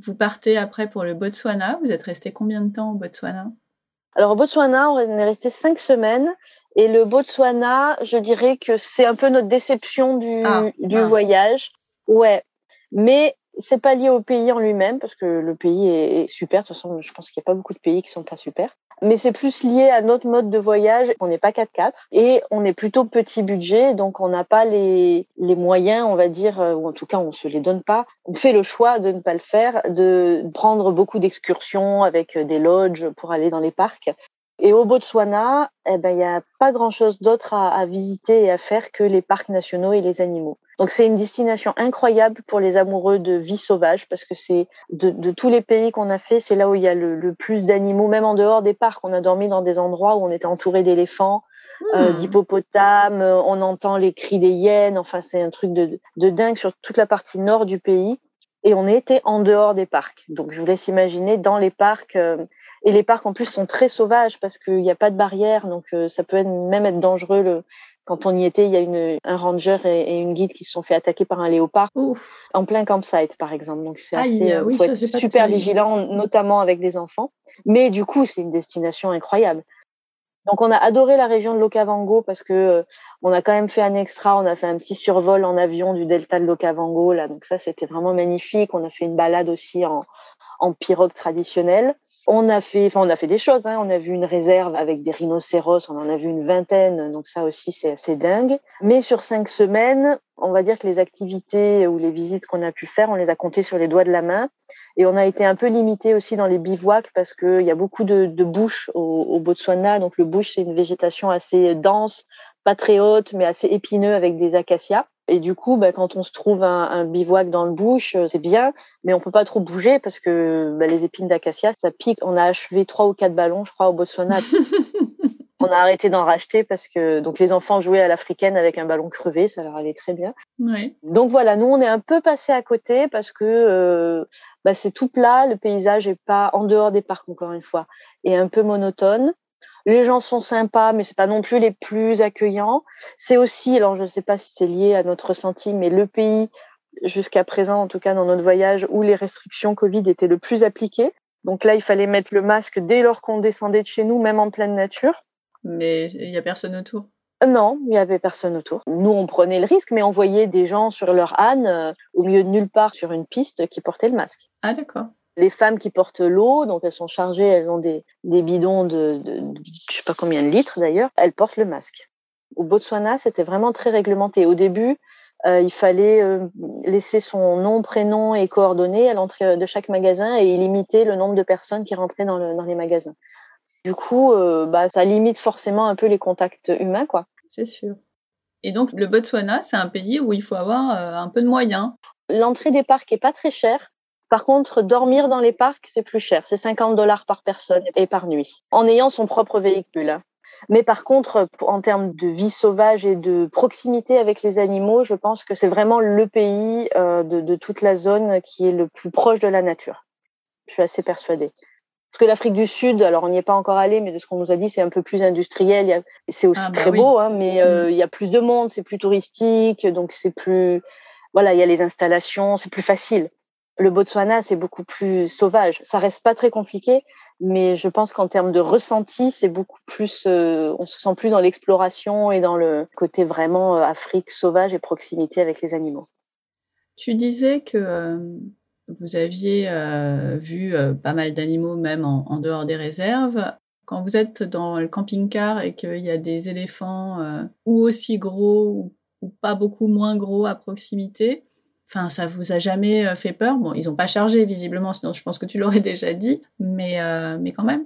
Vous partez après pour le Botswana. Vous êtes resté combien de temps au Botswana? Alors au Botswana, on est resté cinq semaines et le Botswana, je dirais que c'est un peu notre déception du, Ah, du voyage. Ouais, mais c'est pas lié au pays en lui-même parce que le pays est, super. De toute façon, je pense qu'il n'y a pas beaucoup de pays qui sont pas super. Mais c'est plus lié à notre mode de voyage. On n'est pas 4x4 et on est plutôt petit budget, donc on n'a pas les, moyens, on va dire, euh, ou en tout cas on se les donne pas. On fait le choix de ne pas le faire, de prendre beaucoup d'excursions avec euh, des lodges pour aller dans les parcs. Et au Botswana, eh ben, il n'y a pas grand-chose d'autre à, à visiter et à faire que les parcs nationaux et les animaux. Donc c'est une destination incroyable pour les amoureux de vie sauvage parce que c'est de, de tous les pays qu'on a fait, c'est là où il y a le, le plus d'animaux, même en dehors des parcs. On a dormi dans des endroits où on était entouré d'éléphants, euh, Hmm. d'hippopotames, euh, on entend les cris des hyènes. Enfin, c'est un truc de, de dingue sur toute la partie nord du pays. Et on était en dehors des parcs. Donc je vous laisse imaginer dans les parcs. euh, et les parcs en plus sont très sauvages parce qu'il n'y a pas de barrière, donc euh, ça peut être, même être dangereux. Le... Quand on y était, il y a une, un ranger et, et une guide qui se sont fait attaquer par un léopard Ouf. en plein campsite, par exemple. Donc c'est assez, euh, oui, faut ça, être super terrible. vigilant, notamment avec des enfants. Mais du coup, c'est une destination incroyable. Donc on a adoré la région de l'Okavango parce que euh, on a quand même fait un extra, on a fait un petit survol en avion du delta de l'Okavango là, donc ça c'était vraiment magnifique. On a fait une balade aussi en, en pirogue traditionnelle. On a fait, enfin on a fait des choses. Hein. On a vu une réserve avec des rhinocéros, on en a vu une vingtaine, donc ça aussi c'est assez dingue. Mais sur cinq semaines, on va dire que les activités ou les visites qu'on a pu faire, on les a comptées sur les doigts de la main. Et on a été un peu limité aussi dans les bivouacs parce qu'il y a beaucoup de, de au, au Botswana. Donc le bush, c'est une végétation assez dense, pas très haute, mais assez épineux avec des acacias. Et du coup, bah, quand on se trouve un, un bivouac dans le bush, euh, c'est bien, mais on peut pas trop bouger parce que bah, les épines d'acacia, ça pique. On a achevé trois ou quatre ballons, je crois, au Botswana. on a arrêté d'en racheter parce que donc les enfants jouaient à l'africaine avec un ballon crevé, ça leur allait très bien. Ouais. Donc voilà, nous on est un peu passé à côté parce que euh, bah, c'est tout plat, le paysage est pas en dehors des parcs encore une fois, et un peu monotone. Les gens sont sympas, mais c'est pas non plus les plus accueillants. C'est aussi, alors je sais pas si c'est lié à notre ressenti, mais le pays jusqu'à présent, en tout cas dans notre voyage, où les restrictions Covid étaient le plus appliquées. Donc là, il fallait mettre le masque dès lors qu'on descendait de chez nous, même en pleine nature. Mais il y a personne autour. Non, il y avait personne autour. Nous, on prenait le risque, mais on voyait des gens sur leur âne, euh, au milieu de nulle part sur une piste, qui portaient le masque. Ah d'accord. Les femmes qui portent l'eau, donc elles sont chargées, elles ont des, des bidons de, de, de je sais pas combien de litres d'ailleurs, elles portent le masque. Au Botswana, c'était vraiment très réglementé. Au début, euh, il fallait euh, laisser son nom, prénom et coordonnées à l'entrée de chaque magasin et limiter le nombre de personnes qui rentraient dans, le, dans les magasins. Du coup, euh, bah, ça limite forcément un peu les contacts humains, quoi. C'est sûr. Et donc le Botswana, c'est un pays où il faut avoir un peu de moyens. L'entrée des parcs est pas très chère. Par contre, dormir dans les parcs, c'est plus cher. C'est 50 dollars par personne et par nuit, en ayant son propre véhicule. Mais par contre, en termes de vie sauvage et de proximité avec les animaux, je pense que c'est vraiment le pays euh, de, de toute la zone qui est le plus proche de la nature. Je suis assez persuadée. Parce que l'Afrique du Sud, alors on n'y est pas encore allé, mais de ce qu'on nous a dit, c'est un peu plus industriel. C'est aussi Ah, bah très oui. beau, hein, mais euh, il y a plus de monde, c'est plus touristique, donc c'est plus, voilà, il y a les installations, c'est plus facile. Le Botswana, c'est beaucoup plus sauvage. Ça reste pas très compliqué, mais je pense qu'en termes de ressenti, c'est beaucoup plus, euh, on se sent plus dans l'exploration et dans le côté vraiment euh, Afrique sauvage et proximité avec les animaux. Tu disais que euh, vous aviez vu pas mal d'animaux même en, dehors des réserves. Quand vous êtes dans le camping-car et qu'il y a des éléphants ou aussi gros ou pas beaucoup moins gros à proximité, enfin ça vous a jamais euh, fait peur? Bon, ils n'ont pas chargé visiblement, sinon je pense que tu l'aurais déjà dit, mais euh, mais quand même.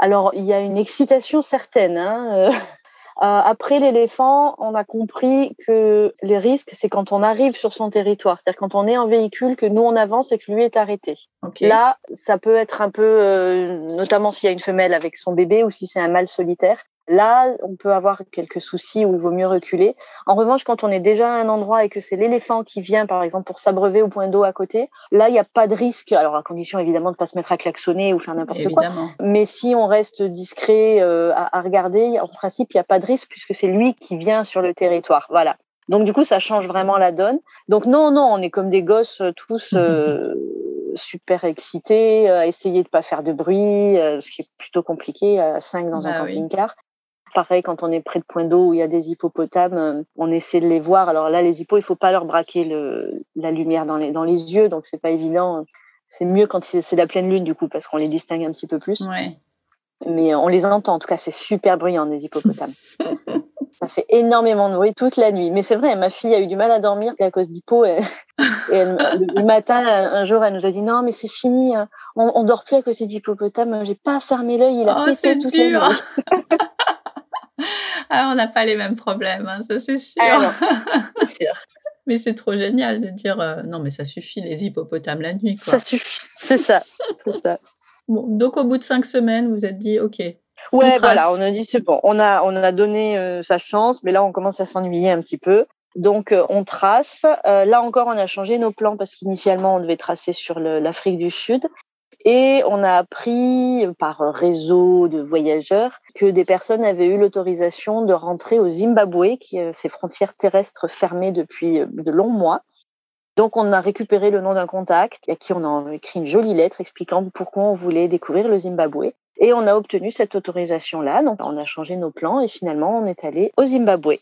Alors, il y a une excitation certaine. Hein. euh, après l'éléphant, on a compris que les risques, c'est quand on arrive sur son territoire. C'est-à-dire quand on est en véhicule, que nous on avance et que lui est arrêté. Là, ça peut être un peu, euh, notamment s'il y a une femelle avec son bébé ou si c'est un mâle solitaire. Là, on peut avoir quelques soucis où il vaut mieux reculer. En revanche, quand on est déjà à un endroit et que c'est l'éléphant qui vient, par exemple, pour s'abreuver au point d'eau à côté, là, il n'y a pas de risque. Alors, à condition évidemment de ne pas se mettre à klaxonner ou faire n'importe quoi. Mais si on reste discret euh, à, à regarder, en principe, il n'y a pas de risque puisque c'est lui qui vient sur le territoire. Voilà. Donc du coup, ça change vraiment la donne. Donc non, non, on est comme des gosses tous super excités, à essayer de pas faire de bruit, ce qui est plutôt compliqué à 5 dans un bah camping-car. Pareil, quand on est près de points d'eau où il y a des hippopotames, euh, on essaie de les voir. Alors là, les hippos, il faut pas leur braquer le, la lumière dans les, dans les yeux, donc c'est pas évident. C'est mieux quand c'est la pleine lune, du coup, parce qu'on les distingue un petit peu plus. Ouais. Mais on les entend. En tout cas, c'est super bruyant, des hippopotames. ça fait énormément de bruit toute la nuit. Mais c'est vrai, ma fille a eu du mal à dormir à cause d'hippo. Et, le matin, un jour, elle nous a dit non, mais c'est fini. Hein. On, on dort plus à côté d'hippopotame. J'ai pas fermé l'œil. Il a oh, pété toute la nuit. ah, on n'a pas les mêmes problèmes, hein, ça c'est sûr. Ah mais c'est trop génial de dire euh, non, mais ça suffit les hippopotames la nuit. Ça suffit, c'est ça. ça. donc au bout de cinq semaines, vous êtes dit ok. Ouais, voilà, on a dit c'est bon, on a on a donné euh, sa chance, mais là on commence à s'ennuyer un petit peu. Donc euh, on trace. là encore, on a changé nos plans parce qu'initialement on devait tracer sur l'Afrique du Sud et on a appris par réseau de voyageurs que des personnes avaient eu l'autorisation de rentrer au Zimbabwe, qui a ses frontières terrestres fermées depuis euh, de longs mois. Donc on a récupéré le nom d'un contact à qui on a écrit une jolie lettre expliquant pourquoi on voulait découvrir le Zimbabwe. Et on a obtenu cette autorisation-là. Donc on a changé nos plans et finalement on est allé au Zimbabwe.